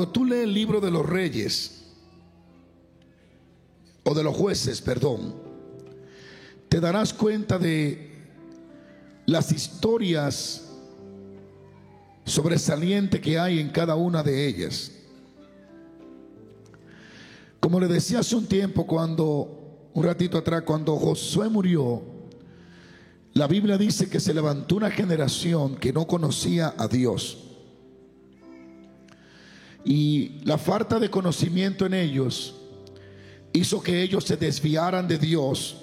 Cuando tú lees el libro de los reyes, o de los jueces, perdón, te darás cuenta de las historias sobresalientes que hay en cada una de ellas. Como le decía hace un tiempo, cuando, un ratito atrás, cuando Josué murió, la Biblia dice que se levantó una generación que no conocía a Dios. Y la falta de conocimiento en ellos hizo que ellos se desviaran de Dios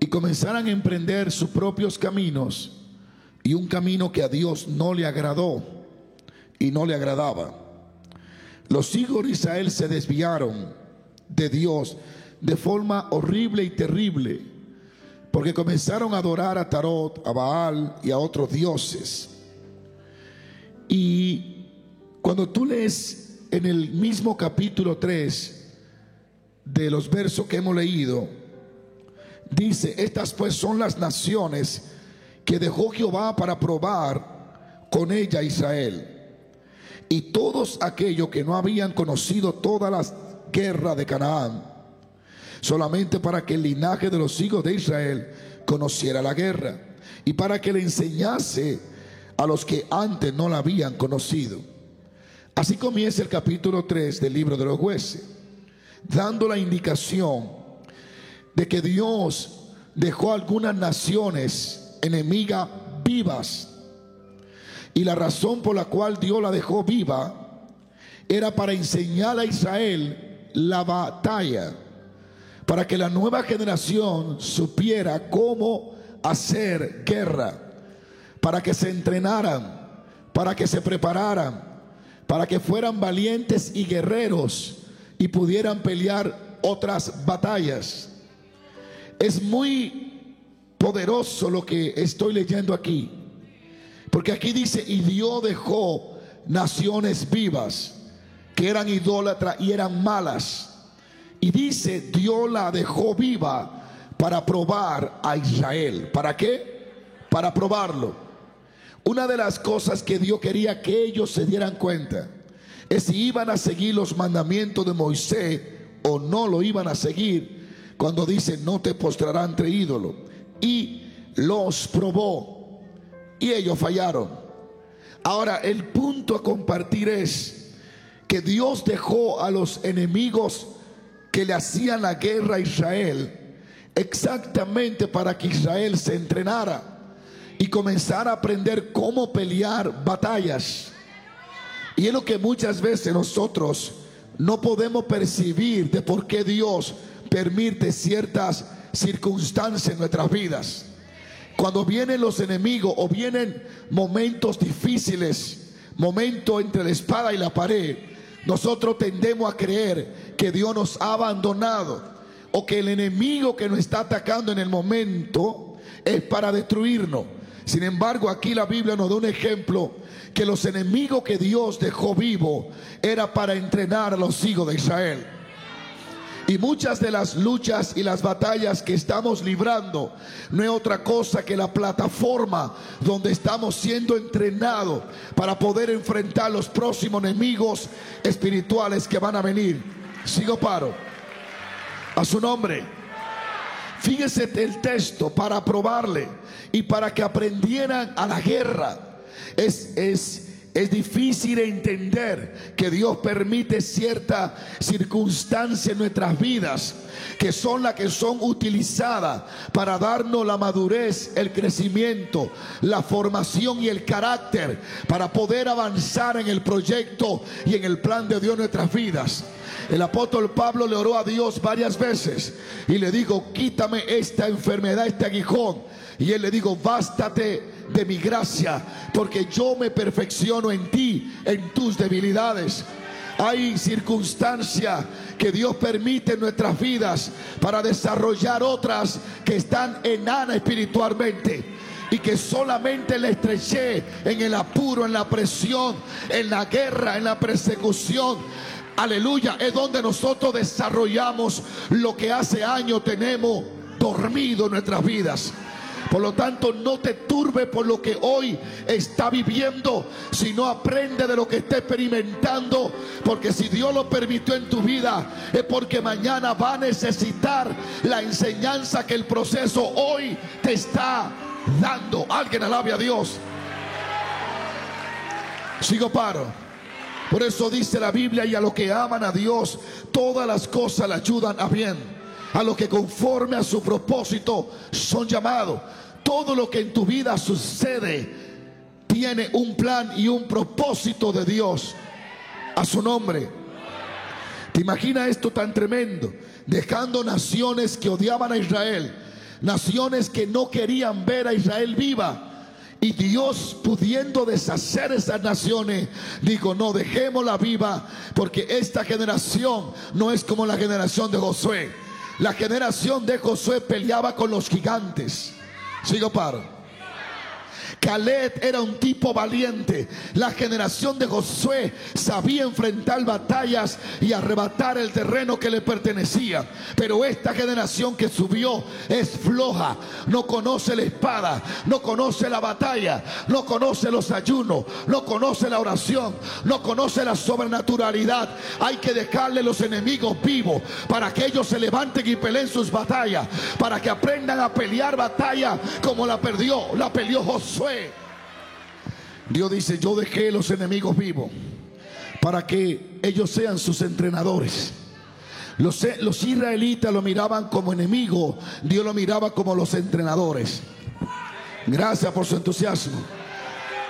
y comenzaran a emprender sus propios caminos y un camino que a Dios no le agradó y no le agradaba. Los hijos de Israel se desviaron de Dios de forma horrible y terrible, porque comenzaron a adorar a Tarot, a Baal y a otros dioses. Y cuando tú lees en el mismo capítulo 3 de los versos que hemos leído, dice, estas pues son las naciones que dejó Jehová para probar con ella Israel. Y todos aquellos que no habían conocido todas las guerras de Canaán, solamente para que el linaje de los hijos de Israel conociera la guerra y para que le enseñase a los que antes no la habían conocido. Así comienza el capítulo 3 del libro de los jueces, dando la indicación de que Dios dejó algunas naciones enemiga vivas. Y la razón por la cual Dios la dejó viva era para enseñar a Israel la batalla, para que la nueva generación supiera cómo hacer guerra, para que se entrenaran, para que se prepararan, para que fueran valientes y guerreros y pudieran pelear otras batallas. Es muy poderoso lo que estoy leyendo aquí. Porque aquí dice, y Dios dejó naciones vivas que eran idólatras y eran malas. Y dice, Dios la dejó viva para probar a Israel. ¿Para qué? Para probarlo. Una de las cosas que Dios quería que ellos se dieran cuenta es si iban a seguir los mandamientos de Moisés o no lo iban a seguir cuando dice no te postrarán entre ídolos y los probó y ellos fallaron. Ahora, el punto a compartir es que Dios dejó a los enemigos que le hacían la guerra a Israel exactamente para que Israel se entrenara y comenzara a aprender cómo pelear batallas. Y es lo que muchas veces nosotros no podemos percibir de por qué Dios permite ciertas circunstancias en nuestras vidas. Cuando vienen los enemigos o vienen momentos difíciles, momentos entre la espada y la pared, nosotros tendemos a creer que Dios nos ha abandonado o que el enemigo que nos está atacando en el momento es para destruirnos. Sin embargo, aquí la Biblia nos da un ejemplo que los enemigos que Dios dejó vivo era para entrenar a los hijos de Israel. Y muchas de las luchas y las batallas que estamos librando no es otra cosa que la plataforma donde estamos siendo entrenados para poder enfrentar los próximos enemigos espirituales que van a venir. Sigo paro. A su nombre. Fíjese el texto para probarle y para que aprendieran a la guerra. Es, es es difícil entender que Dios permite cierta circunstancia en nuestras vidas que son las que son utilizadas para darnos la madurez, el crecimiento, la formación y el carácter para poder avanzar en el proyecto y en el plan de Dios en nuestras vidas. El apóstol Pablo le oró a Dios varias veces y le dijo, quítame esta enfermedad, este aguijón. Y él le dijo, bástate de mi gracia, porque yo me perfecciono en ti, en tus debilidades. Hay circunstancias que Dios permite en nuestras vidas para desarrollar otras que están enanas espiritualmente y que solamente le estreché en el apuro, en la presión, en la guerra, en la persecución. Aleluya, es donde nosotros desarrollamos lo que hace años tenemos dormido en nuestras vidas. Por lo tanto, no te turbe por lo que hoy está viviendo, sino aprende de lo que está experimentando, porque si Dios lo permitió en tu vida, es porque mañana va a necesitar la enseñanza que el proceso hoy te está dando. Alguien alabe a Dios. Sigo paro. Por eso dice la Biblia, y a los que aman a Dios, todas las cosas le ayudan a bien. A los que conforme a su propósito son llamados. Todo lo que en tu vida sucede tiene un plan y un propósito de Dios a su nombre. ¿Te imaginas esto tan tremendo? Dejando naciones que odiaban a Israel, naciones que no querían ver a Israel viva. Y Dios pudiendo deshacer esas naciones, dijo, no, dejémosla viva, porque esta generación no es como la generación de Josué. La generación de Josué peleaba con los gigantes. Sigo paro. Caleb era un tipo valiente. La generación de Josué sabía enfrentar batallas y arrebatar el terreno que le pertenecía. Pero esta generación que subió es floja. No conoce la espada, no conoce la batalla, no conoce los ayunos, no conoce la oración, no conoce la sobrenaturalidad. Hay que dejarle los enemigos vivos para que ellos se levanten y peleen sus batallas. Para que aprendan a pelear batalla como la perdió, la peleó Josué. Dios dice, yo dejé los enemigos vivos para que ellos sean sus entrenadores. Los, los, israelitas lo miraban como enemigo, Dios lo miraba como los entrenadores. Gracias por su entusiasmo.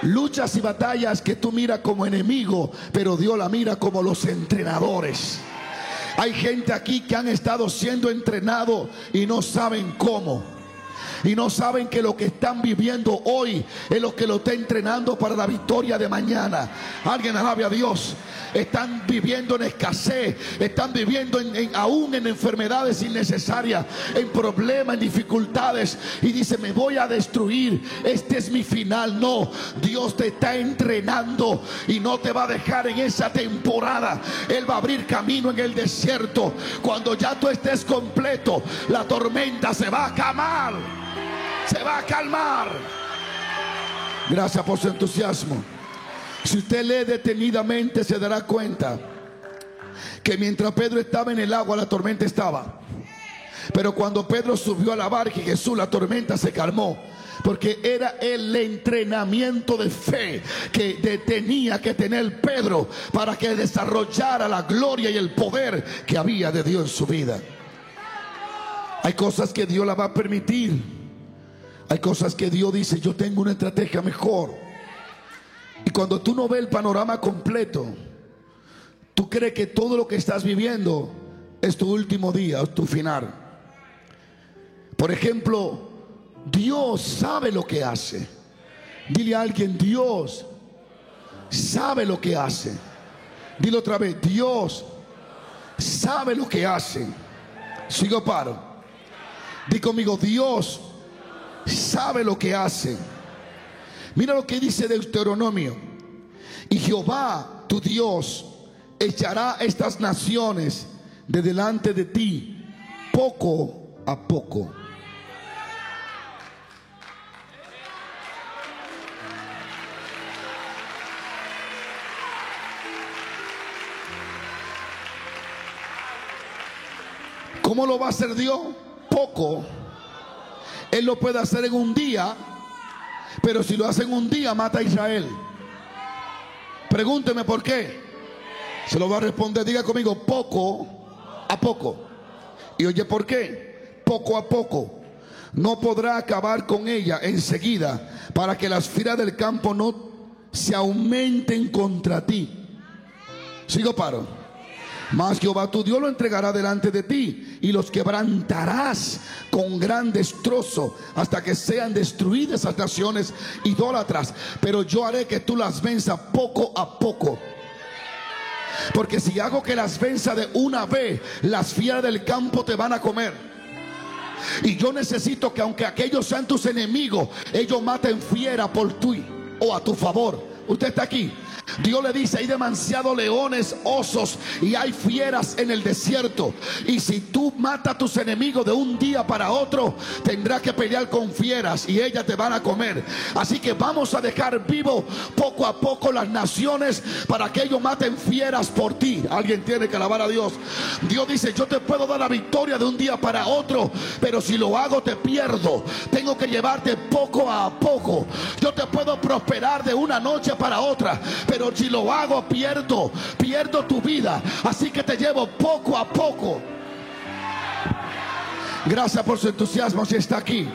Luchas y batallas que tú miras como enemigo, pero Dios la mira como los entrenadores. Hay gente aquí que han estado siendo entrenados y no saben cómo y no saben que lo que están viviendo hoy es lo que lo está entrenando para la victoria de mañana. Alguien alabe a Dios. Están viviendo en escasez, están viviendo en, aún en enfermedades innecesarias, en problemas, en dificultades. Y dice, me voy a destruir, este es mi final. No, Dios te está entrenando y no te va a dejar en esa temporada. Él va a abrir camino en el desierto. Cuando ya tú estés completo, la tormenta se va a calmar se va a calmar. Gracias por su entusiasmo. Si usted lee detenidamente se dará cuenta que mientras Pedro estaba en el agua la tormenta estaba. Pero cuando Pedro subió a la barca y Jesús la tormenta se calmó. Porque era el entrenamiento de fe que tenía que tener Pedro para que desarrollara la gloria y el poder que había de Dios en su vida. Hay cosas que Dios la va a permitir hay cosas que Dios dice, yo tengo una estrategia mejor. Y cuando tú no ves el panorama completo, tú crees que todo lo que estás viviendo es tu último día, tu final. Por ejemplo, Dios sabe lo que hace. Dile a alguien, Dios sabe lo que hace. Dile otra vez, Dios sabe lo que hace. Sigo paro. Di conmigo, Dios sabe lo que hace. Mira lo que dice Deuteronomio. Y Jehová, tu Dios, echará estas naciones de delante de ti, poco a poco. ¿Cómo lo va a hacer Dios? Poco él lo puede hacer en un día, pero si lo hace en un día, mata a Israel. Pregúnteme por qué. Se lo va a responder, diga conmigo, poco a poco. Y oye, ¿por qué? Poco a poco. No podrá acabar con ella enseguida para que las fieras del campo no se aumenten contra ti. Sigo paro. Mas Jehová tu Dios lo entregará delante de ti y los quebrantarás con gran destrozo hasta que sean destruidas esas naciones idólatras. Pero yo haré que tú las venzas poco a poco. Porque si hago que las venza de una vez, las fieras del campo te van a comer. Y yo necesito que aunque aquellos sean tus enemigos, ellos maten fiera por ti o a tu favor. Usted está aquí. Dios le dice, hay demasiados leones, osos y hay fieras en el desierto. Y si tú matas a tus enemigos de un día para otro, tendrás que pelear con fieras y ellas te van a comer. Así que vamos a dejar vivo poco a poco las naciones para que ellos maten fieras por ti. Alguien tiene que alabar a Dios. Dios dice, yo te puedo dar la victoria de un día para otro, pero si lo hago te pierdo. Tengo que llevarte poco a poco. Yo te puedo prosperar de una noche para otra, pero si lo hago pierdo, pierdo tu vida. Así que te llevo poco a poco. Gracias por su entusiasmo si está aquí.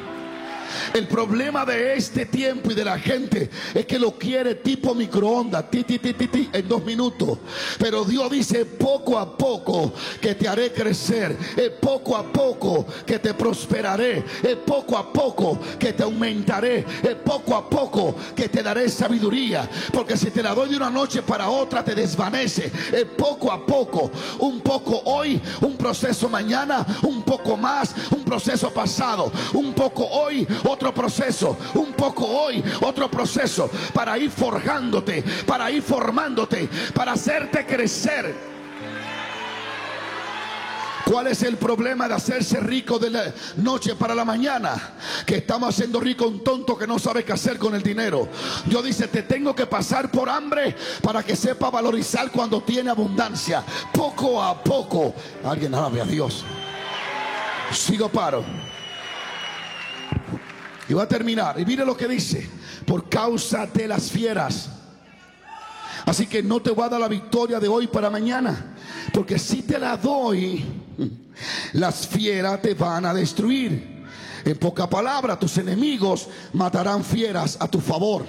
El problema de este tiempo y de la gente es que lo quiere tipo microondas, ti, ti, ti, ti, en dos minutos. Pero Dios dice poco a poco que te haré crecer, es poco a poco que te prosperaré, es poco a poco que te aumentaré, es poco a poco que te daré sabiduría. Porque si te la doy de una noche para otra te desvanece, es poco a poco, un poco hoy, un proceso mañana, un poco más, un proceso pasado, un poco hoy, otro proceso, un poco hoy, otro proceso, para ir forjándote, para ir formándote, para hacerte crecer. ¿Cuál es el problema de hacerse rico de la noche para la mañana? Que estamos haciendo rico un tonto que no sabe qué hacer con el dinero. Dios dice, te tengo que pasar por hambre para que sepa valorizar cuando tiene abundancia. Poco a poco. Alguien alabe a Dios. Sigo paro. Y va a terminar. Y mire lo que dice. Por causa de las fieras. Así que no te voy a dar la victoria de hoy para mañana. Porque si te la doy, las fieras te van a destruir. En poca palabra, tus enemigos matarán fieras a tu favor.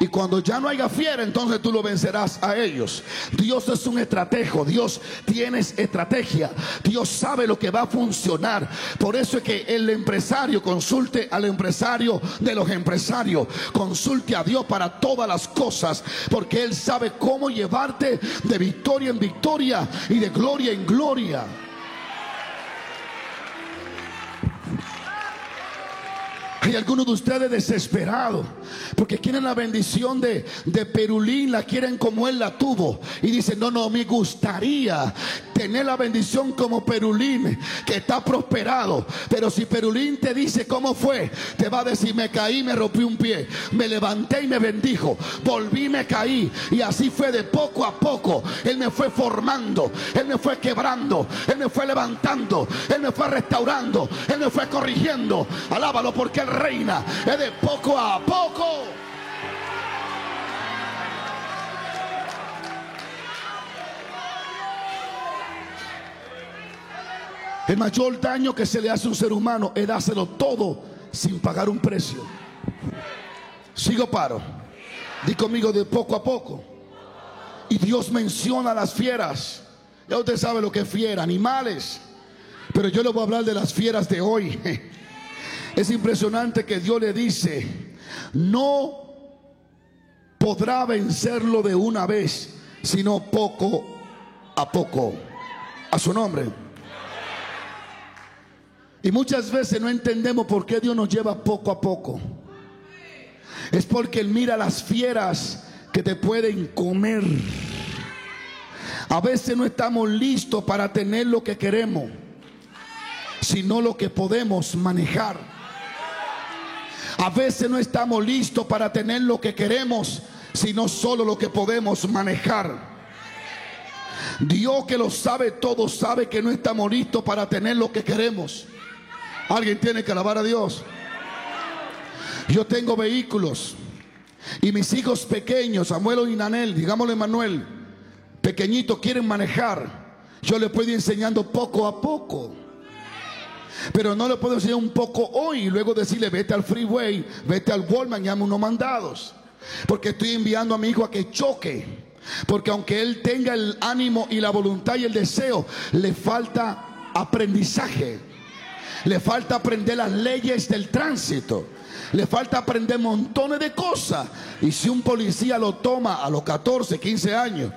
Y cuando ya no haya fiera, entonces tú lo vencerás a ellos. Dios es un estratejo. Dios tiene estrategia. Dios sabe lo que va a funcionar. Por eso es que el empresario consulte al empresario de los empresarios. Consulte a Dios para todas las cosas. Porque Él sabe cómo llevarte de victoria en victoria y de gloria en gloria. Hay algunos de ustedes desesperados porque quieren la bendición de, de Perulín, la quieren como él la tuvo. Y dicen, no, no, me gustaría tener la bendición como Perulín, que está prosperado. Pero si Perulín te dice cómo fue, te va a decir, me caí, me rompí un pie, me levanté y me bendijo, volví, me caí. Y así fue de poco a poco. Él me fue formando, Él me fue quebrando, Él me fue levantando, Él me fue restaurando, Él me fue corrigiendo. Alábalo porque Él reina. Es de poco a poco. El mayor daño que se le hace a un ser humano es dárselo todo sin pagar un precio. Sigo paro. Di conmigo de poco a poco. Y Dios menciona las fieras. Ya usted sabe lo que es fiera, animales. Pero yo le voy a hablar de las fieras de hoy. Es impresionante que Dios le dice, no podrá vencerlo de una vez, sino poco a poco. A su nombre. Y muchas veces no entendemos por qué Dios nos lleva poco a poco. Es porque Él mira las fieras que te pueden comer. A veces no estamos listos para tener lo que queremos, sino lo que podemos manejar. A veces no estamos listos para tener lo que queremos, sino solo lo que podemos manejar. Dios que lo sabe todo sabe que no estamos listos para tener lo que queremos. Alguien tiene que alabar a Dios. Yo tengo vehículos y mis hijos pequeños, Samuel y Nanel, digámosle Manuel, pequeñitos quieren manejar. Yo les puedo ir enseñando poco a poco. Pero no le puedo enseñar un poco hoy y luego decirle, vete al freeway, vete al Walmart unos mandados. Porque estoy enviando a mi hijo a que choque. Porque aunque él tenga el ánimo y la voluntad y el deseo, le falta aprendizaje. Le falta aprender las leyes del tránsito. Le falta aprender montones de cosas. Y si un policía lo toma a los 14, 15 años,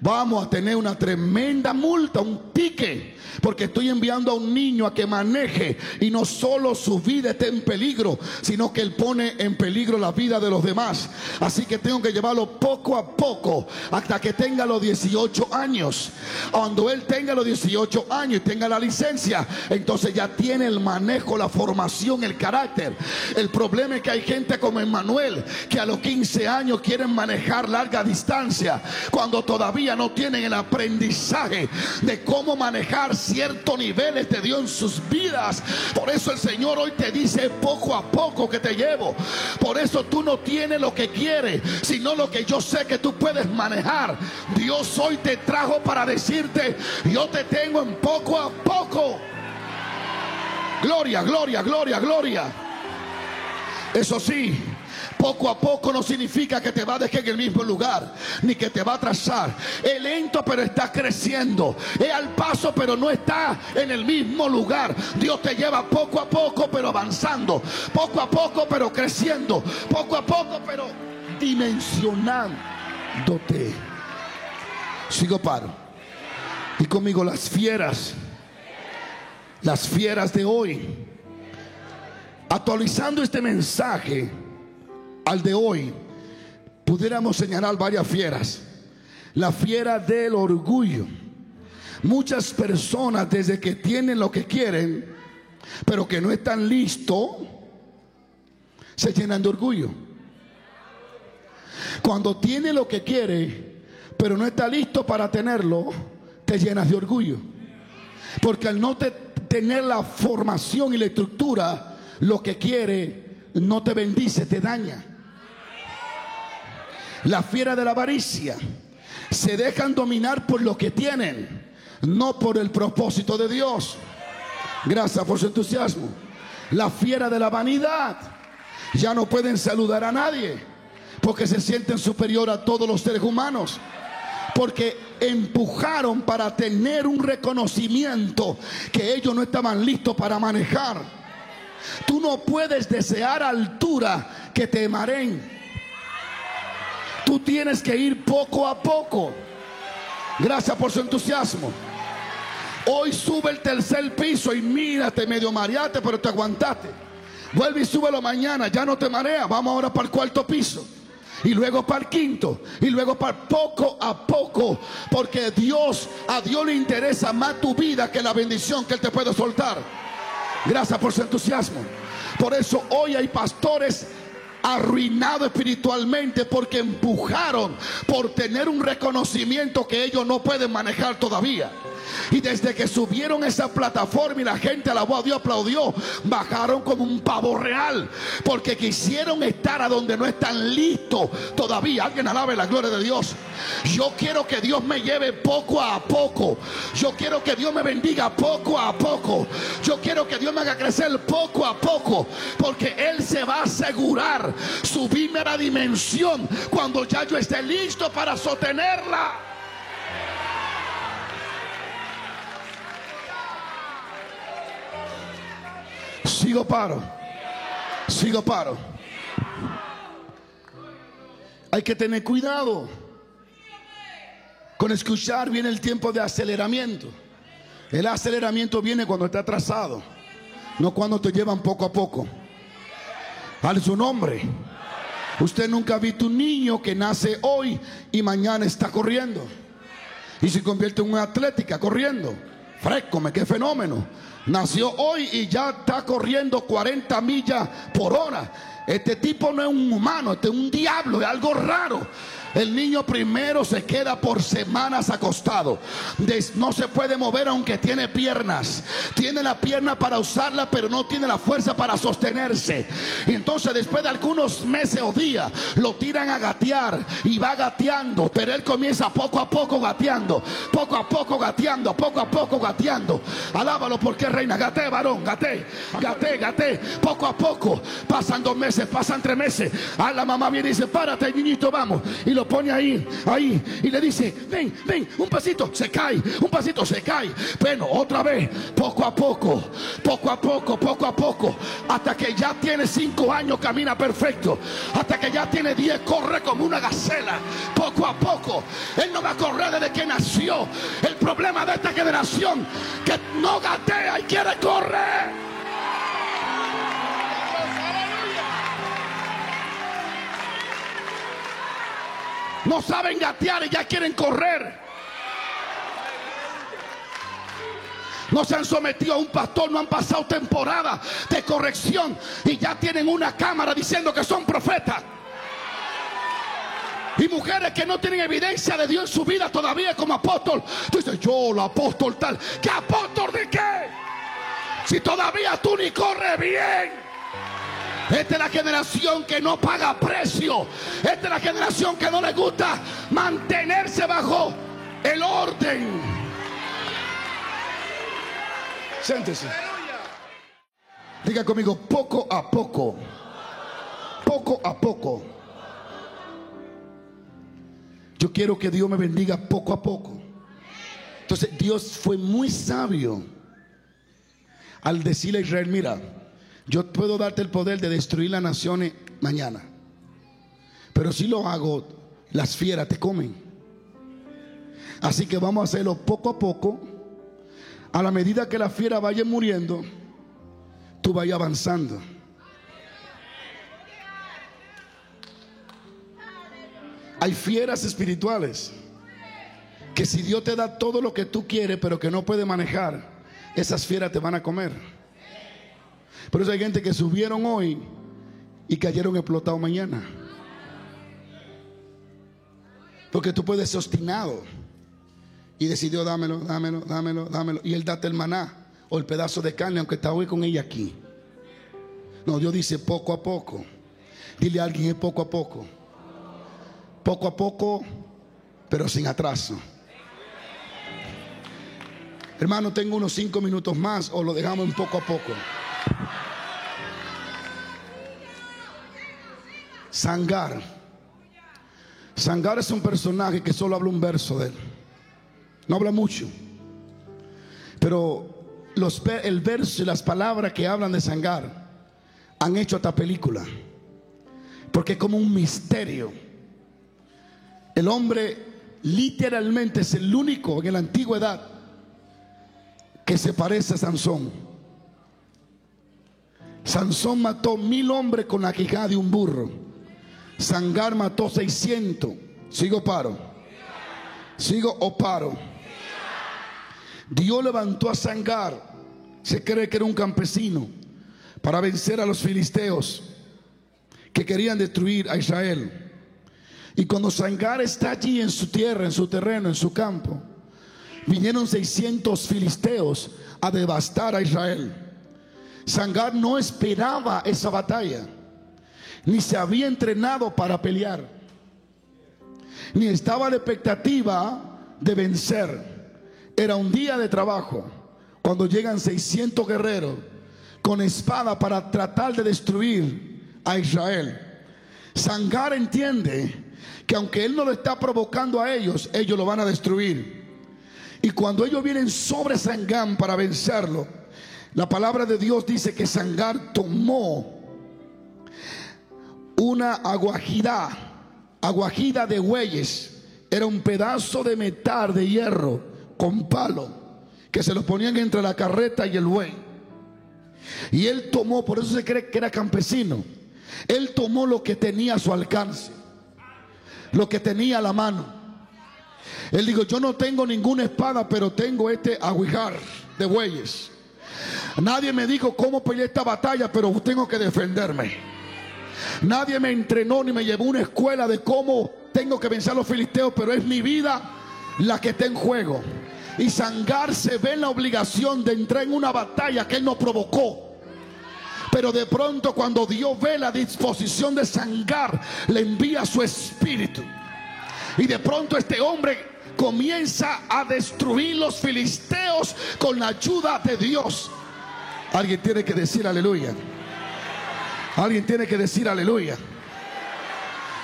vamos a tener una tremenda multa, un ticket, porque estoy enviando a un niño a que maneje y no solo su vida esté en peligro, sino que él pone en peligro la vida de los demás. Así que tengo que llevarlo poco a poco hasta que tenga los 18 años. Cuando él tenga los 18 años y tenga la licencia, entonces ya tiene el manejo, la formación, el carácter. El problema es que hay gente como Emmanuel que a los 15 años quieren manejar larga distancia cuando todavía no tienen el aprendizaje de cómo manejar ciertos niveles de Dios en sus vidas. Por eso el Señor hoy te dice poco a poco que te llevo. Por eso tú no tienes lo que quieres, sino lo que yo sé que tú puedes manejar. Dios hoy te trajo para decirte, yo te tengo en poco a poco. Gloria, gloria, gloria, gloria. Eso sí, poco a poco no significa que te va a dejar en el mismo lugar, ni que te va a atrasar. Es lento, pero está creciendo. Es al paso, pero no está en el mismo lugar. Dios te lleva poco a poco, pero avanzando. Poco a poco, pero creciendo. Poco a poco, pero dimensionándote. Sigo paro. Y conmigo las fieras. Las fieras de hoy. Actualizando este mensaje al de hoy, pudiéramos señalar varias fieras. La fiera del orgullo. Muchas personas desde que tienen lo que quieren, pero que no están listos, se llenan de orgullo. Cuando tiene lo que quiere, pero no está listo para tenerlo, te llenas de orgullo. Porque al no tener la formación y la estructura, lo que quiere no te bendice, te daña. La fiera de la avaricia se dejan dominar por lo que tienen, no por el propósito de Dios. Gracias por su entusiasmo. La fiera de la vanidad ya no pueden saludar a nadie porque se sienten superior a todos los seres humanos. Porque empujaron para tener un reconocimiento que ellos no estaban listos para manejar. Tú no puedes desear altura que te mareen. Tú tienes que ir poco a poco. Gracias por su entusiasmo. Hoy sube el tercer piso y mírate, medio mareate, pero te aguantaste. Vuelve y súbelo mañana, ya no te marea. Vamos ahora para el cuarto piso. Y luego para el quinto. Y luego para poco a poco. Porque Dios, a Dios le interesa más tu vida que la bendición que Él te puede soltar. Gracias por su entusiasmo. Por eso hoy hay pastores arruinado espiritualmente porque empujaron por tener un reconocimiento que ellos no pueden manejar todavía. Y desde que subieron esa plataforma y la gente alabó a Dios, aplaudió, bajaron como un pavo real. Porque quisieron estar a donde no están listos todavía. Alguien alabe la gloria de Dios. Yo quiero que Dios me lleve poco a poco. Yo quiero que Dios me bendiga poco a poco. Yo quiero que Dios me haga crecer poco a poco. Porque Él se va a asegurar subirme a la dimensión cuando ya yo esté listo para sostenerla. Sigo paro. Sigo paro. Hay que tener cuidado con escuchar. Viene el tiempo de aceleramiento. El aceleramiento viene cuando está atrasado, no cuando te llevan poco a poco. Al su nombre. Usted nunca ha visto un niño que nace hoy y mañana está corriendo. Y se convierte en una atlética corriendo. Fresco, qué fenómeno. Nació hoy y ya está corriendo 40 millas por hora. Este tipo no es un humano, este es un diablo, es algo raro. El niño primero se queda por semanas acostado. No se puede mover aunque tiene piernas. Tiene la pierna para usarla, pero no tiene la fuerza para sostenerse. Entonces después de algunos meses o días lo tiran a gatear y va gateando. Pero él comienza poco a poco gateando. Poco a poco gateando. Poco a poco gateando. Alábalo porque reina. Gate, varón. Gate. Gate, gate. Poco a poco. Pasan dos meses, pasan tres meses. A la mamá viene y dice, párate, niñito, vamos. Y lo pone ahí, ahí, y le dice, ven, ven, un pasito, se cae, un pasito, se cae. Bueno, otra vez, poco a poco, poco a poco, poco a poco, hasta que ya tiene cinco años, camina perfecto, hasta que ya tiene diez, corre como una gacela, poco a poco. Él no va a correr desde que nació. El problema de esta generación, que no gatea y quiere correr. No saben gatear y ya quieren correr. No se han sometido a un pastor, no han pasado temporada de corrección y ya tienen una cámara diciendo que son profetas. Y mujeres que no tienen evidencia de Dios en su vida todavía como apóstol. Tú dices, yo, la apóstol tal. ¿Qué apóstol de qué? Si todavía tú ni corres bien. Esta es la generación que no paga precio. Esta es la generación que no le gusta mantenerse bajo el orden. Siéntese. Diga conmigo, poco a poco. Poco a poco. Yo quiero que Dios me bendiga poco a poco. Entonces Dios fue muy sabio al decirle a Israel, mira, yo puedo darte el poder de destruir las naciones mañana. Pero si lo hago, las fieras te comen. Así que vamos a hacerlo poco a poco. A la medida que las fieras vayan muriendo, tú vayas avanzando. Hay fieras espirituales que si Dios te da todo lo que tú quieres, pero que no puede manejar, esas fieras te van a comer. Por eso hay gente que subieron hoy y cayeron explotados mañana. Porque tú puedes ser obstinado y decidió dámelo, dámelo, dámelo, dámelo. Y él date el maná o el pedazo de carne, aunque está hoy con ella aquí. No, Dios dice poco a poco. Dile a alguien poco a poco. Poco a poco, pero sin atraso. Hermano, tengo unos cinco minutos más o lo dejamos en poco a poco. Sangar. Sangar es un personaje que solo habla un verso de él. No habla mucho. Pero los, el verso y las palabras que hablan de Sangar han hecho esta película. Porque es como un misterio. El hombre literalmente es el único en la antigüedad que se parece a Sansón. Sansón mató mil hombres con la quijada de un burro. Sangar mató 600. Sigo paro. Sigo o paro. Dios levantó a Sangar. Se cree que era un campesino para vencer a los filisteos que querían destruir a Israel. Y cuando Sangar está allí en su tierra, en su terreno, en su campo, vinieron 600 filisteos a devastar a Israel. Sangar no esperaba esa batalla ni se había entrenado para pelear, ni estaba la expectativa de vencer. Era un día de trabajo cuando llegan 600 guerreros con espada para tratar de destruir a Israel. Sangar entiende que aunque él no lo está provocando a ellos, ellos lo van a destruir. Y cuando ellos vienen sobre Sangar para vencerlo, la palabra de Dios dice que Sangar tomó una aguajida, aguajida de bueyes. Era un pedazo de metal de hierro con palo que se lo ponían entre la carreta y el buey. Y él tomó, por eso se cree que era campesino. Él tomó lo que tenía a su alcance, lo que tenía a la mano. Él dijo, yo no tengo ninguna espada, pero tengo este aguijar de bueyes. Nadie me dijo cómo peleé esta batalla, pero tengo que defenderme. Nadie me entrenó ni me llevó a una escuela de cómo tengo que vencer a los filisteos, pero es mi vida la que está en juego. Y Sangar se ve en la obligación de entrar en una batalla que él no provocó. Pero de pronto cuando Dios ve la disposición de Sangar, le envía su espíritu. Y de pronto este hombre comienza a destruir los filisteos con la ayuda de Dios. Alguien tiene que decir aleluya. Alguien tiene que decir aleluya.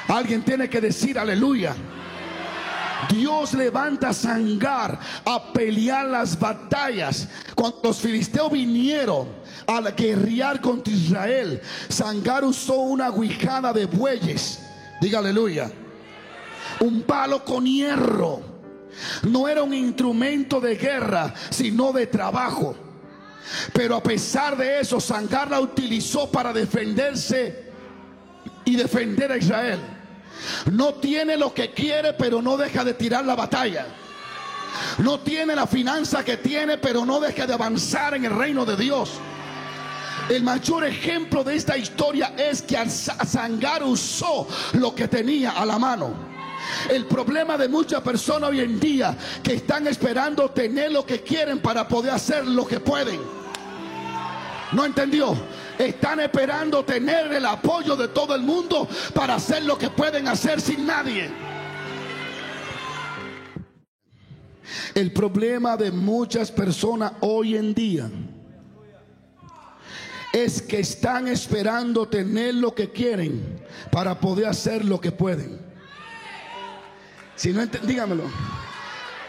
Alguien tiene que decir aleluya. Dios levanta a Sangar a pelear las batallas. Cuando los filisteos vinieron a guerrear contra Israel, Sangar usó una guijada de bueyes. Diga aleluya. Un palo con hierro. No era un instrumento de guerra, sino de trabajo. Pero a pesar de eso, Sangar la utilizó para defenderse y defender a Israel. No tiene lo que quiere, pero no deja de tirar la batalla. No tiene la finanza que tiene, pero no deja de avanzar en el reino de Dios. El mayor ejemplo de esta historia es que Sangar usó lo que tenía a la mano. El problema de muchas personas hoy en día que están esperando tener lo que quieren para poder hacer lo que pueden. ¿No entendió? Están esperando tener el apoyo de todo el mundo para hacer lo que pueden hacer sin nadie. El problema de muchas personas hoy en día es que están esperando tener lo que quieren para poder hacer lo que pueden. Si no dígamelo.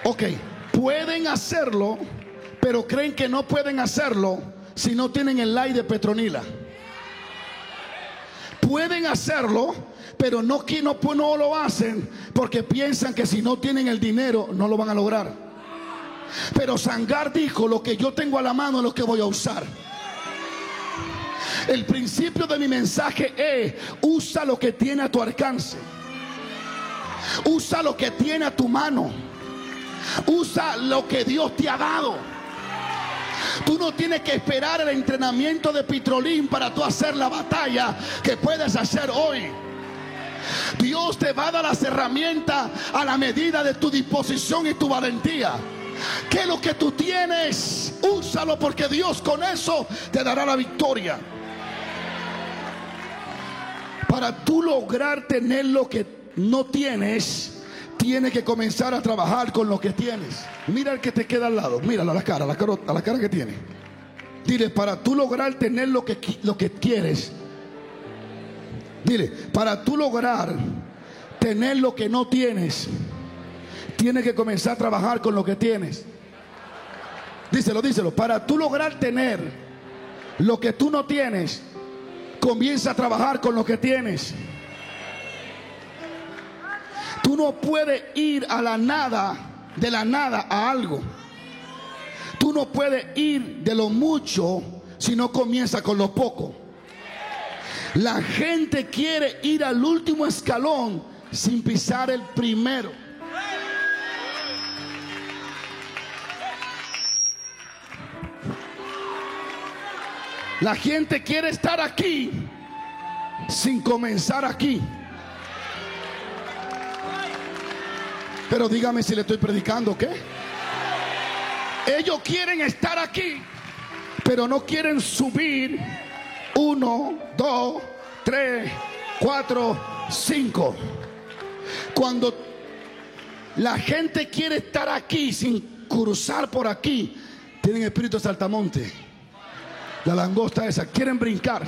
Ok, pueden hacerlo, pero creen que no pueden hacerlo si no tienen el like de Petronila. Pueden hacerlo, pero no, no, no lo hacen porque piensan que si no tienen el dinero no lo van a lograr. Pero Sangar dijo, lo que yo tengo a la mano es lo que voy a usar. El principio de mi mensaje es, usa lo que tiene a tu alcance. Usa lo que tiene a tu mano. Usa lo que Dios te ha dado. Tú no tienes que esperar el entrenamiento de Pitrolín para tú hacer la batalla que puedes hacer hoy. Dios te va a dar las herramientas a la medida de tu disposición y tu valentía. Que lo que tú tienes, úsalo porque Dios con eso te dará la victoria. Para tú lograr tener lo que no tienes, tienes que comenzar a trabajar con lo que tienes. Mira el que te queda al lado, míralo a la cara, a la cara, la cara que tiene. Dile, para tú lograr tener lo que, lo que quieres. Dile, para tú lograr tener lo que no tienes, tienes que comenzar a trabajar con lo que tienes. Díselo, díselo. Para tú lograr tener lo que tú no tienes, comienza a trabajar con lo que tienes. Tú no puedes ir a la nada, de la nada a algo. Tú no puedes ir de lo mucho si no comienza con lo poco. La gente quiere ir al último escalón sin pisar el primero. La gente quiere estar aquí sin comenzar aquí. Pero dígame si le estoy predicando, ¿qué? Ellos quieren estar aquí, pero no quieren subir. Uno, dos, tres, cuatro, cinco. Cuando la gente quiere estar aquí sin cruzar por aquí, tienen espíritu de saltamonte. La langosta esa, quieren brincar.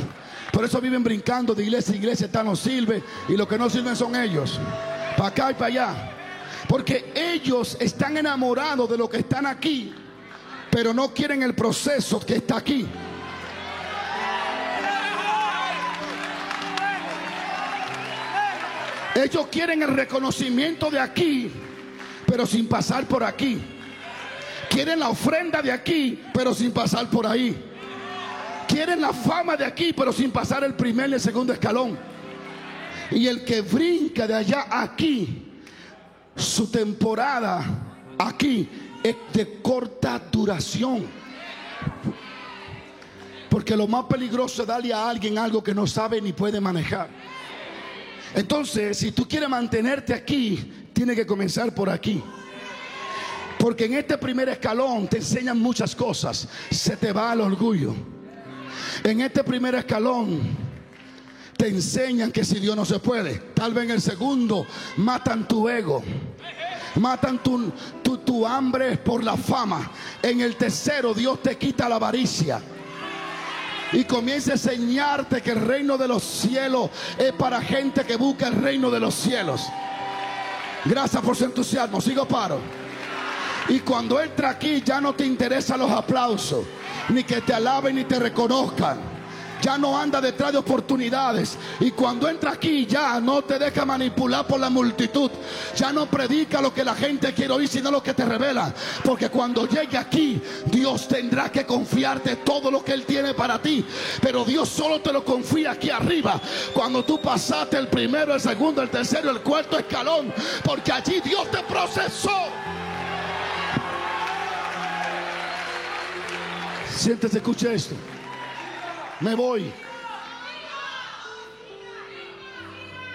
Por eso viven brincando de iglesia a iglesia, esta no sirve y lo que no sirven son ellos. Para acá y para allá. Porque ellos están enamorados de lo que están aquí, pero no quieren el proceso que está aquí. Ellos quieren el reconocimiento de aquí, pero sin pasar por aquí. Quieren la ofrenda de aquí, pero sin pasar por ahí. Quieren la fama de aquí, pero sin pasar el primer y el segundo escalón. Y el que brinca de allá aquí, su temporada aquí es de corta duración. Porque lo más peligroso es darle a alguien algo que no sabe ni puede manejar. Entonces, si tú quieres mantenerte aquí, tienes que comenzar por aquí. Porque en este primer escalón te enseñan muchas cosas. Se te va el orgullo. En este primer escalón te enseñan que si Dios no se puede, tal vez en el segundo matan tu ego. Matan tu, tu, tu hambre por la fama. En el tercero Dios te quita la avaricia. y comience a enseñarte que el reino de los cielos es para gente que busca el reino de los cielos. Gracias por su entusiasmo. Sigo paro. Y cuando entra aquí ya no te interesan los aplausos, ni que te alaben ni te reconozcan ya no anda detrás de oportunidades. Y cuando entra aquí ya no te deja manipular por la multitud. Ya no predica lo que la gente quiere oír, sino lo que te revela. Porque cuando llegue aquí, Dios tendrá que confiarte todo lo que Él tiene para ti. Pero Dios solo te lo confía aquí arriba. Cuando tú pasaste el primero, el segundo, el tercero, el cuarto escalón. Porque allí Dios te procesó. Siéntese, escuche esto. Me voy.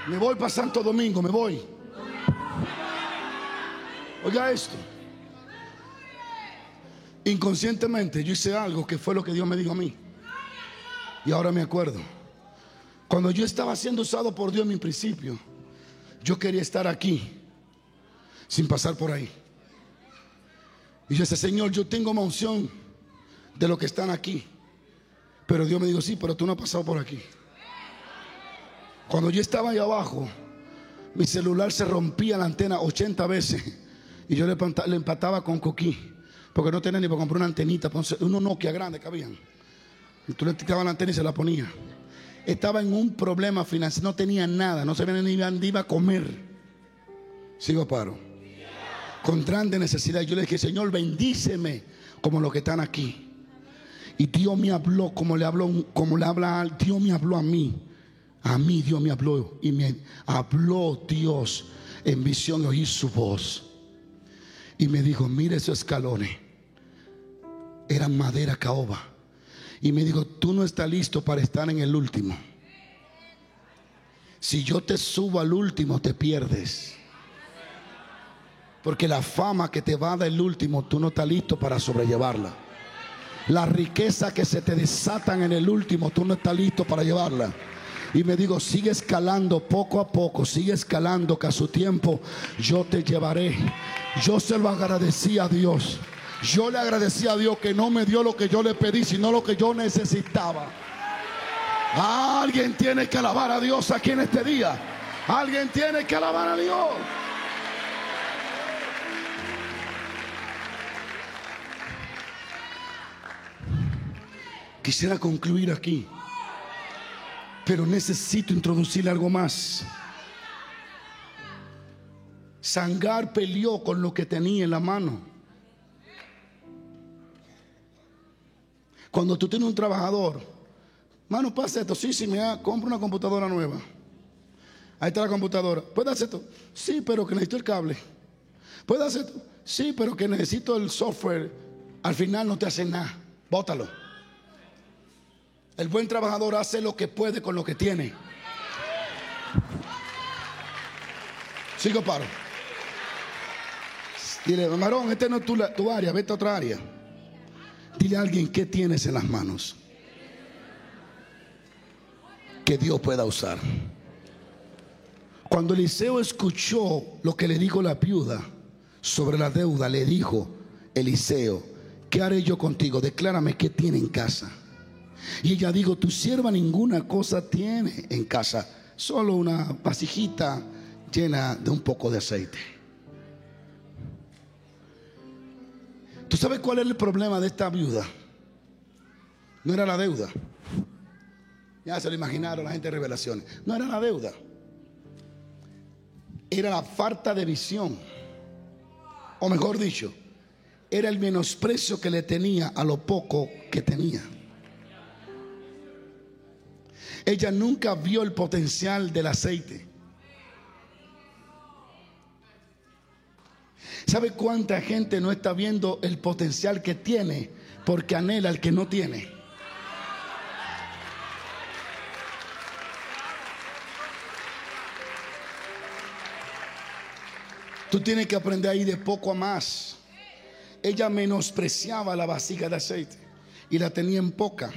Me voy para Santo Domingo, me voy. Oiga esto. Inconscientemente yo hice algo que fue lo que Dios me dijo a mí. Y ahora me acuerdo. Cuando yo estaba siendo usado por Dios en mi principio, yo quería estar aquí, sin pasar por ahí. Y yo decía, Señor, yo tengo más unción de lo que están aquí. Pero Dios me dijo, sí, pero tú no has pasado por aquí. Cuando yo estaba ahí abajo, mi celular se rompía la antena 80 veces y yo le, empataba con coquí, porque no tenía ni para comprar una antenita, uno Nokia grande que habían. Y tú le tirabas la antena y se la ponía. Estaba en un problema financiero, no tenía nada, no sabía ni dónde iba a comer. Sigo paro. Con grande necesidad. Yo le dije, Señor, bendíceme como los que están aquí. Y Dios me habló como le habló, como le habla, Dios me habló a mí. A mí Dios me habló y me habló Dios en visión de oír su voz. Y me dijo, mire esos escalones. Eran madera caoba. Y me dijo, tú no estás listo para estar en el último. Si yo te subo al último, te pierdes. Porque la fama que te va a dar el último, tú no estás listo para sobrellevarla. La riqueza que se te desatan en el último, tú no estás listo para llevarla. Y me digo, sigue escalando poco a poco, sigue escalando que a su tiempo yo te llevaré. Yo se lo agradecí a Dios. Yo le agradecí a Dios que no me dio lo que yo le pedí, sino lo que yo necesitaba. Alguien tiene que alabar a Dios aquí en este día. Alguien tiene que alabar a Dios. Quisiera concluir aquí, pero necesito introducirle algo más. Sangar peleó con lo que tenía en la mano. Cuando tú tienes un trabajador, mano, pasa esto. Sí, sí, me da, compra una computadora nueva. Ahí está la computadora. ¿Puede hacer esto? Sí, pero que necesito el cable. ¿Puede hacer esto? Sí, pero que necesito el software. Al final no te hace nada. Bótalo. El buen trabajador hace lo que puede con lo que tiene. Sigo paro. Dile, Marón, este no es tu, tu, área, vete a otra área. Dile a alguien qué tienes en las manos que Dios pueda usar. Cuando Eliseo escuchó lo que le dijo la viuda sobre la deuda, le dijo Eliseo, ¿qué haré yo contigo? Declárame qué tiene en casa. Y ella dijo, tu sierva ninguna cosa tiene en casa, solo una vasijita llena de un poco de aceite. ¿Tú sabes cuál es el problema de esta viuda? No era la deuda. Ya se lo imaginaron la gente de revelaciones. No era la deuda. Era la falta de visión. O mejor dicho, era el menosprecio que le tenía a lo poco que tenía. Ella nunca vio el potencial del aceite. ¿Sabe cuánta gente no está viendo el potencial que tiene porque anhela el que no tiene? Tú tienes que aprender ahí de poco a más. Ella menospreciaba la vasija de aceite y la tenía en poca.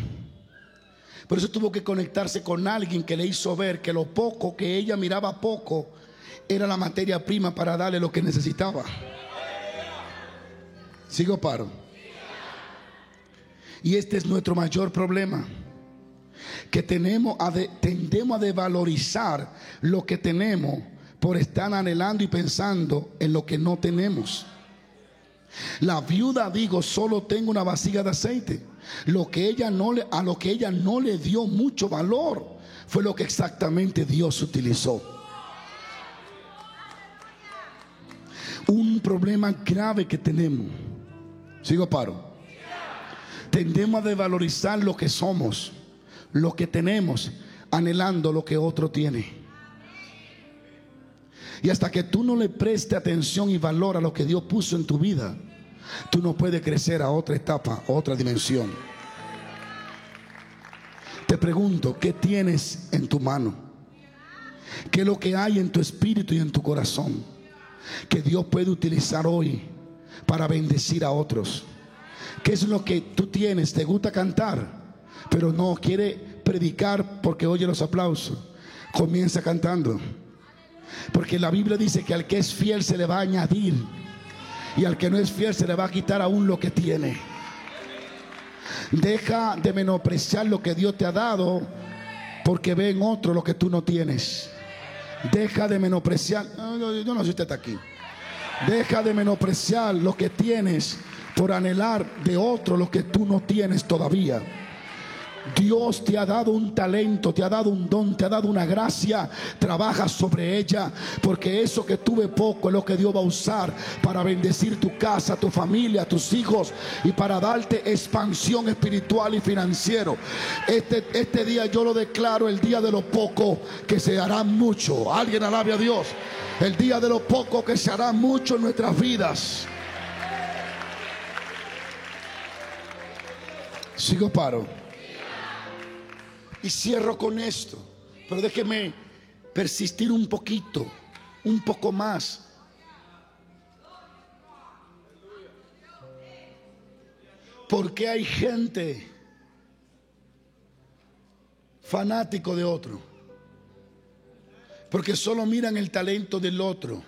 Por eso tuvo que conectarse con alguien que le hizo ver que lo poco que ella miraba poco era la materia prima para darle lo que necesitaba. Sigo paro. Y este es nuestro mayor problema. que tenemos a tendemos a devalorizar lo que tenemos por estar anhelando y pensando en lo que no tenemos. La viuda digo, solo tengo una vasija de aceite. Lo que ella no le, a lo que ella no le dio mucho valor fue lo que exactamente Dios utilizó. Un problema grave que tenemos. Sigo paro. Tendemos a devalorizar lo que somos, lo que tenemos, anhelando lo que otro tiene. Y hasta que tú no le prestes atención y valor a lo que Dios puso en tu vida, tú no puedes crecer a otra etapa, a otra dimensión. Te pregunto, ¿qué tienes en tu mano? ¿Qué es lo que hay en tu espíritu y en tu corazón? Que Dios puede utilizar hoy para bendecir a otros. ¿Qué es lo que tú tienes? ¿Te gusta cantar? Pero no quiere predicar porque oye los aplausos. Comienza cantando. Porque la Biblia dice que al que es fiel se le va a añadir. Y al que no es fiel se le va a quitar aún lo que tiene. Deja de menospreciar lo que Dios te ha dado porque ve en otro lo que tú no tienes. Deja de menospreciar. yo no sé si usted está aquí. Deja de menospreciar lo que tienes por anhelar de otro lo que tú no tienes todavía. Dios te ha dado un talento, te ha dado un don, te ha dado una gracia. Trabaja sobre ella, porque eso que tuve poco es lo que Dios va a usar para bendecir tu casa, tu familia, tus hijos y para darte expansión espiritual y financiero. Este, este día yo lo declaro el día de lo poco que se hará mucho. Alguien alabe a Dios. El día de lo poco que se hará mucho en nuestras vidas. Sigo paro. Y cierro con esto. Pero déjeme persistir un poquito, un poco más. Porque hay gente fanático de otro. Porque solo miran el talento del otro.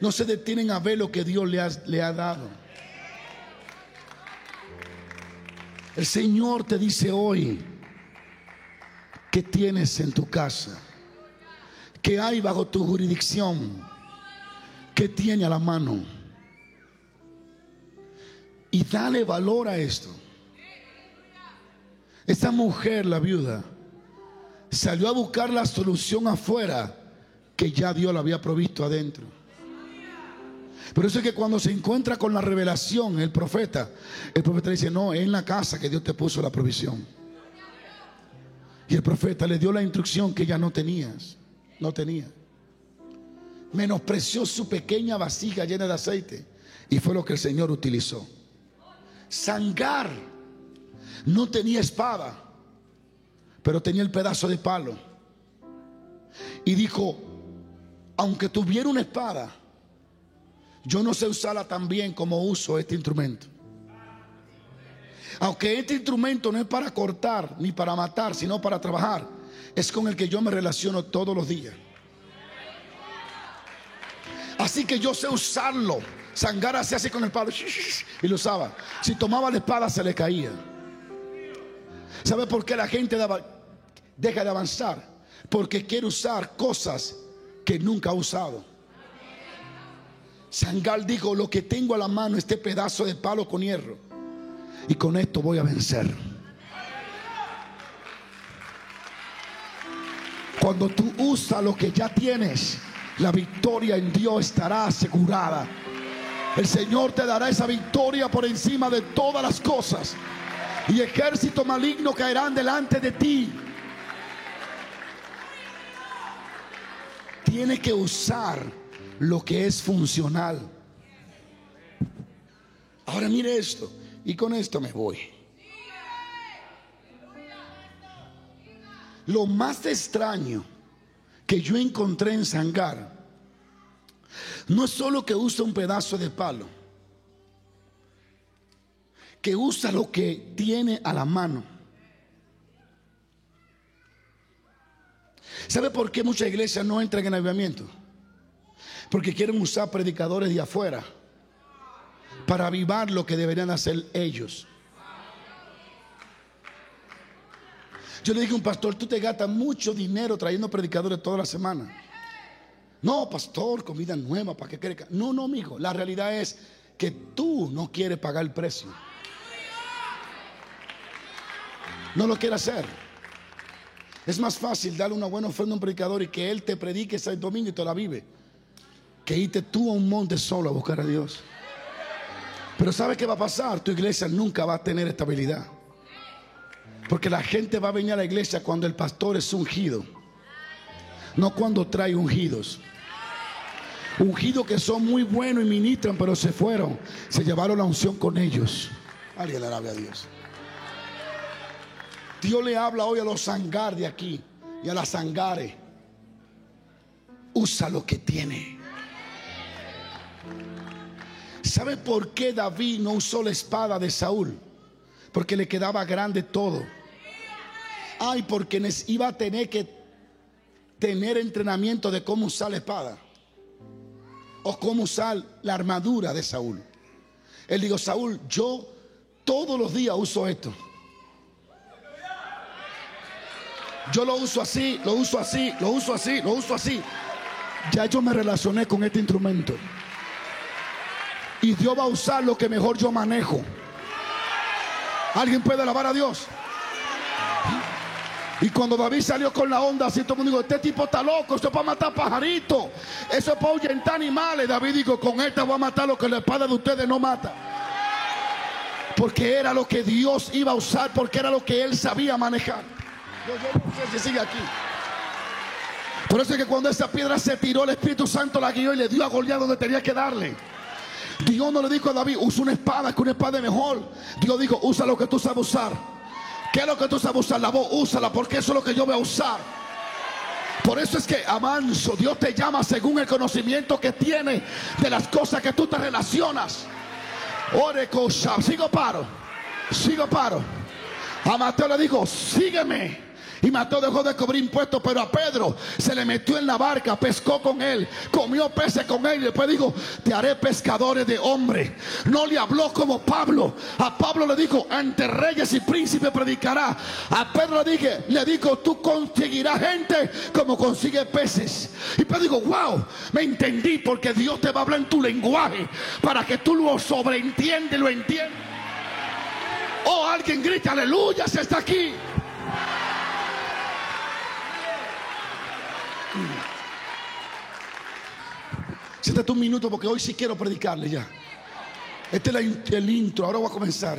No se detienen a ver lo que Dios le ha, le ha dado. El Señor te dice hoy, ¿qué tienes en tu casa? ¿Qué hay bajo tu jurisdicción? ¿Qué tiene a la mano? Y dale valor a esto. Esta mujer, la viuda, salió a buscar la solución afuera que ya Dios la había provisto adentro. Pero eso es que cuando se encuentra con la revelación, el profeta, el profeta dice, no, es en la casa que Dios te puso la provisión. Y el profeta le dio la instrucción que ella no tenía, no tenía. Menospreció su pequeña vasija llena de aceite y fue lo que el Señor utilizó. Sangar no tenía espada, pero tenía el pedazo de palo. Y dijo, aunque tuviera una espada, yo no sé usarla tan bien como uso este instrumento. Aunque este instrumento no es para cortar ni para matar, sino para trabajar, es con el que yo me relaciono todos los días. Así que yo sé usarlo. Sangara se hace con el palo y lo usaba. Si tomaba la espada se le caía. ¿Sabe por qué la gente deja de avanzar? Porque quiere usar cosas que nunca ha usado. Sangal dijo, lo que tengo a la mano, este pedazo de palo con hierro. Y con esto voy a vencer. Cuando tú usas lo que ya tienes, la victoria en Dios estará asegurada. El Señor te dará esa victoria por encima de todas las cosas. Y ejército maligno caerán delante de ti. Tiene que usar lo que es funcional. Ahora mire esto, y con esto me voy. Lo más extraño que yo encontré en Sangar no es solo que usa un pedazo de palo, que usa lo que tiene a la mano. ¿Sabe por qué muchas iglesias no entran en avivamiento? Porque quieren usar predicadores de afuera para avivar lo que deberían hacer ellos. Yo le dije a un pastor, tú te gastas mucho dinero trayendo predicadores toda la semana. No, pastor, comida nueva, ¿para qué quieres? No, no, amigo. La realidad es que tú no quieres pagar el precio. No lo quieres hacer. Es más fácil darle una buena ofrenda a un predicador y que él te predique ese domingo y te la vive. Que irte tú a un monte solo a buscar a Dios. Pero ¿sabe qué va a pasar? Tu iglesia nunca va a tener estabilidad. Porque la gente va a venir a la iglesia cuando el pastor es ungido. No cuando trae ungidos. Ungidos que son muy buenos y ministran, pero se fueron. Se llevaron la unción con ellos. Alguien le alabe a Dios. Dios le habla hoy a los sangar de aquí y a las sangares. Usa lo que tiene. ¿Sabe por qué David no usó la espada de Saúl? Porque le quedaba grande todo. Ay, porque iba a tener que tener entrenamiento de cómo usar la espada. O cómo usar la armadura de Saúl. Él dijo, Saúl, yo todos los días uso esto. Yo lo uso así, lo uso así, lo uso así, lo uso así. Ya yo me relacioné con este instrumento. Y Dios va a usar lo que mejor yo manejo. ¿Alguien puede alabar a Dios? Y cuando David salió con la onda, así todo el mundo dijo, este tipo está loco, esto es para matar pajaritos, eso es para ahuyentar animales. David dijo, con esta voy a matar lo que la espada de ustedes no mata. Porque era lo que Dios iba a usar, porque era lo que él sabía manejar. Yo, no sé si sigue aquí. Por eso es que cuando esa piedra se tiró, el Espíritu Santo la guió y le dio a Goliat donde tenía que darle. Dios no le dijo a David, usa una espada, que una espada es mejor. Dios dijo, usa lo que tú sabes usar. ¿Qué es lo que tú sabes usar? La voz, úsala, porque eso es lo que yo voy a usar. Por eso es que, amanso, Dios te llama según el conocimiento que tiene de las cosas que tú te relacionas. Ore cosa, sigo paro, sigo paro. A Mateo le dijo, sígueme. Y Mateo dejó de cobrar impuestos, pero a Pedro se le metió en la barca, pescó con él, comió peces con él y después dijo, te haré pescadores de hombre. No le habló como Pablo. A Pablo le dijo, ante reyes y príncipes predicará. A Pedro le dije, le dijo, tú conseguirás gente como consigue peces. Y Pedro dijo, wow, me entendí porque Dios te va a hablar en tu lenguaje para que tú lo sobreentiendes, lo entiendas. Oh, alguien grita, aleluya, se está aquí. Siéntate un minuto porque hoy sí quiero predicarle ya. Este es el intro, ahora voy a comenzar.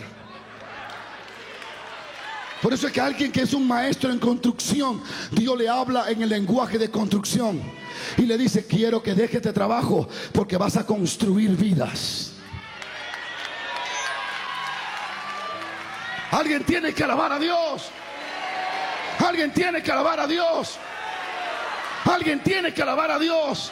Por eso es que alguien que es un maestro en construcción, Dios le habla en el lenguaje de construcción y le dice, quiero que deje este trabajo porque vas a construir vidas. Alguien tiene que alabar a Dios. Alguien tiene que alabar a Dios. Alguien tiene que alabar a Dios.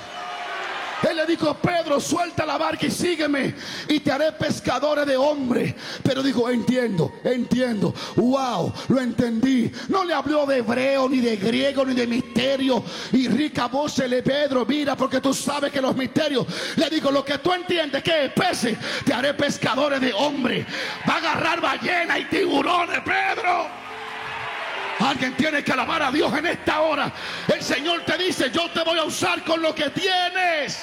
Él le dijo, Pedro, suelta la barca y sígueme y te haré pescadores de hombres. Pero dijo, entiendo, entiendo. Wow, lo entendí. No le habló de hebreo, ni de griego, ni de misterio. Y rica voz le Pedro, mira, porque tú sabes que los misterios. Le digo, lo que tú entiendes que es te haré pescadores de hombres. Va a agarrar ballena y tiburones, Pedro. Alguien tiene que alabar a Dios en esta hora. El Señor te dice, yo te voy a usar con lo que tienes.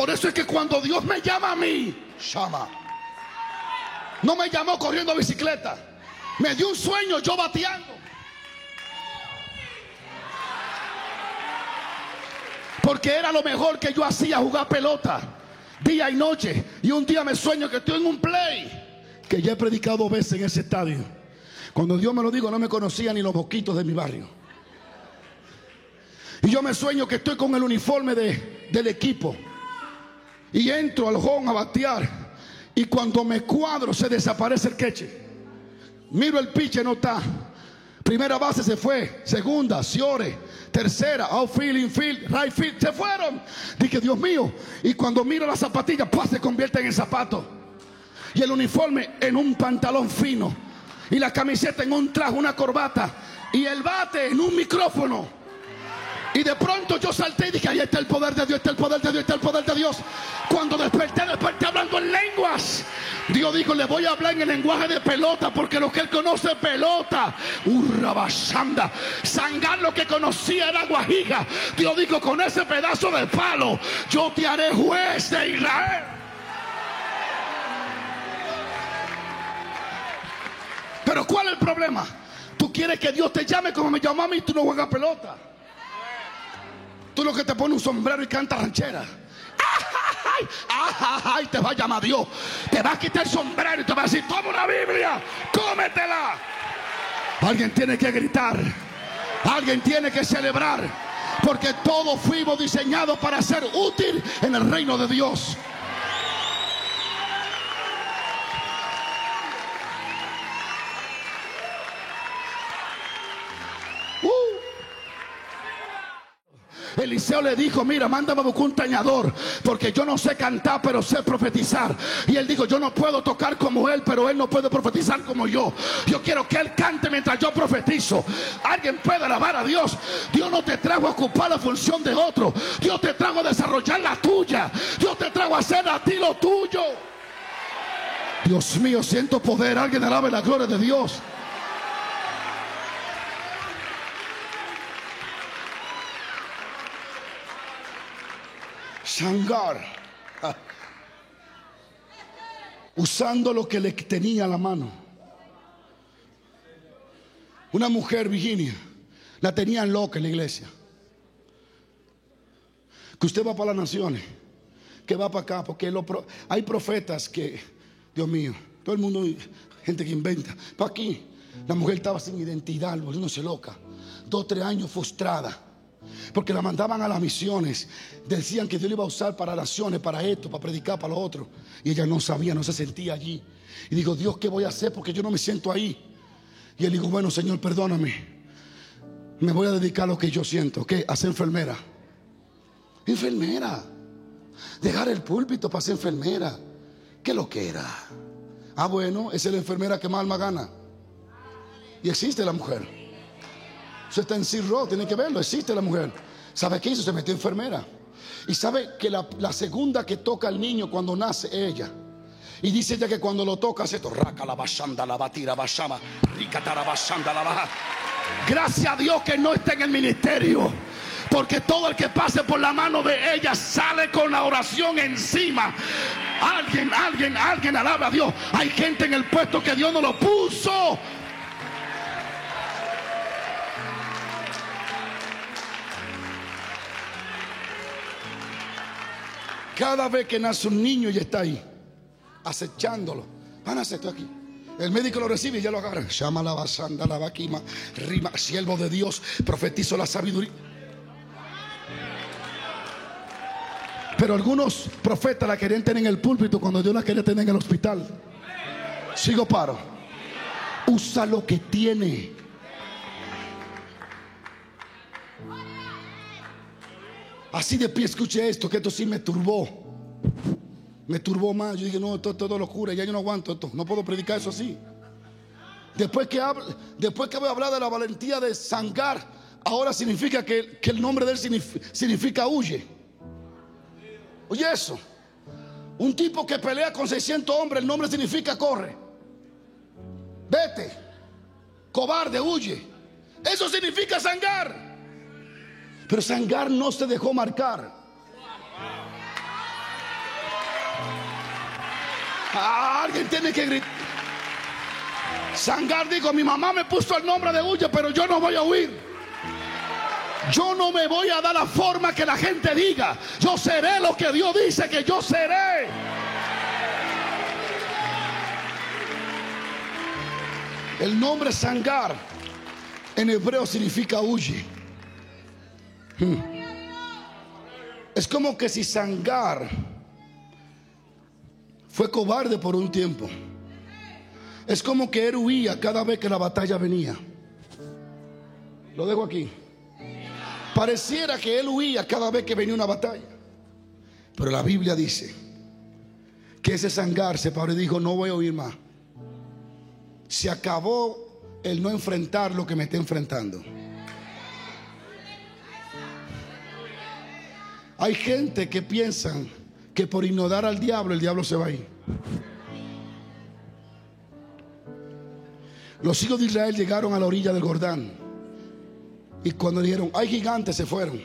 Por eso es que cuando Dios me llama a mí, llama. No me llamó corriendo bicicleta. Me dio un sueño yo bateando. Porque era lo mejor que yo hacía jugar pelota. Día y noche. Y un día me sueño que estoy en un play. Que ya he predicado dos veces en ese estadio. Cuando Dios me lo dijo, no me conocía ni los boquitos de mi barrio. Y yo me sueño que estoy con el uniforme de, del equipo. Y entro al home a batear. Y cuando me cuadro se desaparece el queche. Miro el piche, no está. Primera base se fue. Segunda, Ciore. Tercera, outfield, infield, right field. Se fueron. Dije, Dios mío. Y cuando miro las zapatillas, pues se convierte en zapato. Y el uniforme en un pantalón fino. Y la camiseta en un traje, una corbata. Y el bate en un micrófono. Y de pronto yo salté y dije, ahí está el poder de Dios, está el poder de Dios, está el poder de Dios. Cuando desperté, desperté hablando en lenguas. Dios dijo, le voy a hablar en el lenguaje de pelota, porque lo que él conoce es pelota. Urrabashanda. Sangar lo que conocía era guajija. Dios dijo, con ese pedazo de palo, yo te haré juez de Israel. Pero ¿cuál es el problema? Tú quieres que Dios te llame como me llamó a mí y tú no juegas pelota. Tú lo que te pone un sombrero y canta ranchera. ¡Ay, ay, ay! Te va a llamar Dios. Te va a quitar el sombrero y te va a decir, toma una Biblia, cómetela. Alguien tiene que gritar. Alguien tiene que celebrar. Porque todos fuimos diseñados para ser útil en el reino de Dios. Eliseo le dijo, mira, mándame a buscar un tañador, porque yo no sé cantar, pero sé profetizar. Y él dijo, yo no puedo tocar como él, pero él no puede profetizar como yo. Yo quiero que él cante mientras yo profetizo. Alguien puede alabar a Dios. Dios no te trajo a ocupar la función de otro. Dios te trajo a desarrollar la tuya. Dios te trajo a hacer a ti lo tuyo. Dios mío, siento poder. Alguien alabe la gloria de Dios. Shangar. Usando lo que le tenía a la mano. Una mujer, Virginia, la tenían loca en la iglesia. Que usted va para las naciones, que va para acá, porque hay profetas que, Dios mío, todo el mundo, gente que inventa. Para aquí, la mujer estaba sin identidad, volviéndose loca. Dos, tres años frustrada porque la mandaban a las misiones. Decían que Dios le iba a usar para naciones, para esto, para predicar, para lo otro. Y ella no sabía, no se sentía allí. Y digo, Dios, ¿qué voy a hacer? Porque yo no me siento ahí. Y él dijo, bueno, Señor, perdóname. Me voy a dedicar a lo que yo siento. ¿Qué? A ser enfermera. Enfermera. Dejar el púlpito para ser enfermera. ¿Qué lo que era? Ah, bueno, es la enfermera que más alma gana. Y existe la mujer. Usted está en Cirro, tiene que verlo, existe la mujer. ¿Sabe qué hizo? Se metió enfermera. Y sabe que la, segunda que toca al niño cuando nace ella. Y dice ella que cuando lo toca hace torraca la bashanda, la batira, bashama, ricatara bashanda, la baja. Gracias a Dios que no está en el ministerio. Porque todo el que pase por la mano de ella sale con la oración encima. Alguien, alguien, alguien alaba a Dios. Hay gente en el puesto que Dios no lo puso. Cada vez que nace un niño y está ahí, acechándolo. Van a esto aquí. El médico lo recibe y ya lo agarra. Llama la basanda, la vaquima, rima, siervo de Dios, profetizo la sabiduría. Pero algunos profetas la querían tener en el púlpito cuando Dios la quería tener en el hospital. Sigo paro. Usa lo que tiene. Así de pie escuché esto, que esto sí me turbó. Me turbó más. Yo dije, no, esto es todo locura, ya yo no aguanto esto. No puedo predicar eso así. Después que, hablo, después que voy a hablar de la valentía de Sangar, ahora significa que, el nombre de él significa, significa huye. Oye eso. Un tipo que pelea con 600 hombres, el nombre significa corre. Vete. Cobarde, huye. Eso significa Sangar. Pero Sangar no se dejó marcar. Ah, alguien tiene que gritar. Sangar dijo, mi mamá me puso el nombre de huye, pero yo no voy a huir. Yo no me voy a dar la forma que la gente diga. Yo seré lo que Dios dice que yo seré. El nombre Sangar en hebreo significa huye. Hmm. Es como que si Sangar fue cobarde por un tiempo. Es como que él huía cada vez que la batalla venía. Lo dejo aquí. Pareciera que él huía cada vez que venía una batalla. Pero la Biblia dice que ese Sangar se paró y dijo, no voy a huir más. Se acabó el no enfrentar lo que me está enfrentando. Hay gente que piensan que por ignorar al diablo, el diablo se va a ir. Los hijos de Israel llegaron a la orilla del Jordán. Y cuando dijeron, hay gigantes, se fueron.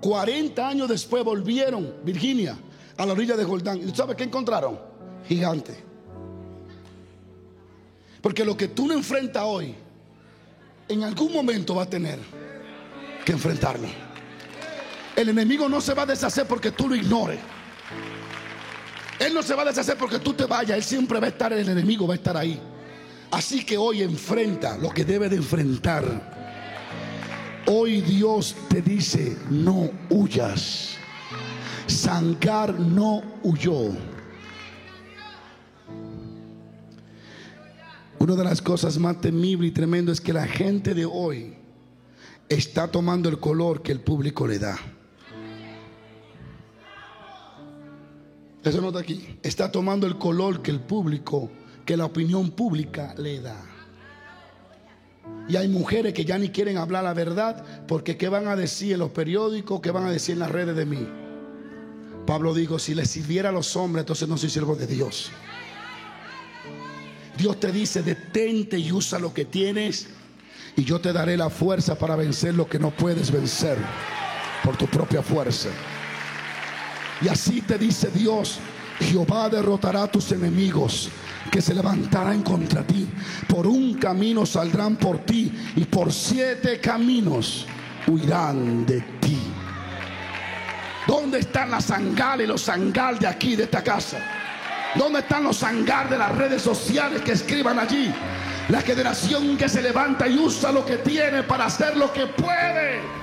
40 años después volvieron, Virginia, a la orilla del Jordán. ¿Y sabes qué encontraron? Gigantes. Porque lo que tú no enfrentas hoy, en algún momento va a tener que enfrentarlo. El enemigo no se va a deshacer porque tú lo ignores. Él no se va a deshacer porque tú te vayas. Él siempre va a estar, el enemigo va a estar ahí. Así que hoy enfrenta lo que debe de enfrentar. Hoy Dios te dice, no huyas. Sangar no huyó. Una de las cosas más temibles y tremendo es que la gente de hoy está tomando el color que el público le da. Eso no está aquí. Está tomando el color que el público, que la opinión pública le da. Y hay mujeres que ya ni quieren hablar la verdad porque ¿qué van a decir en los periódicos? ¿Qué van a decir en las redes de mí? Pablo dijo, si le sirviera a los hombres, entonces no soy siervo de Dios. Dios te dice, detente y usa lo que tienes y yo te daré la fuerza para vencer lo que no puedes vencer por tu propia fuerza. Y así te dice Dios, Jehová derrotará a tus enemigos que se levantarán contra ti. Por un camino saldrán por ti y por siete caminos huirán de ti. ¿Dónde están las sangales y los sangal de aquí, de esta casa? ¿Dónde están los sangar de las redes sociales que escriban allí? La generación que se levanta y usa lo que tiene para hacer lo que puede.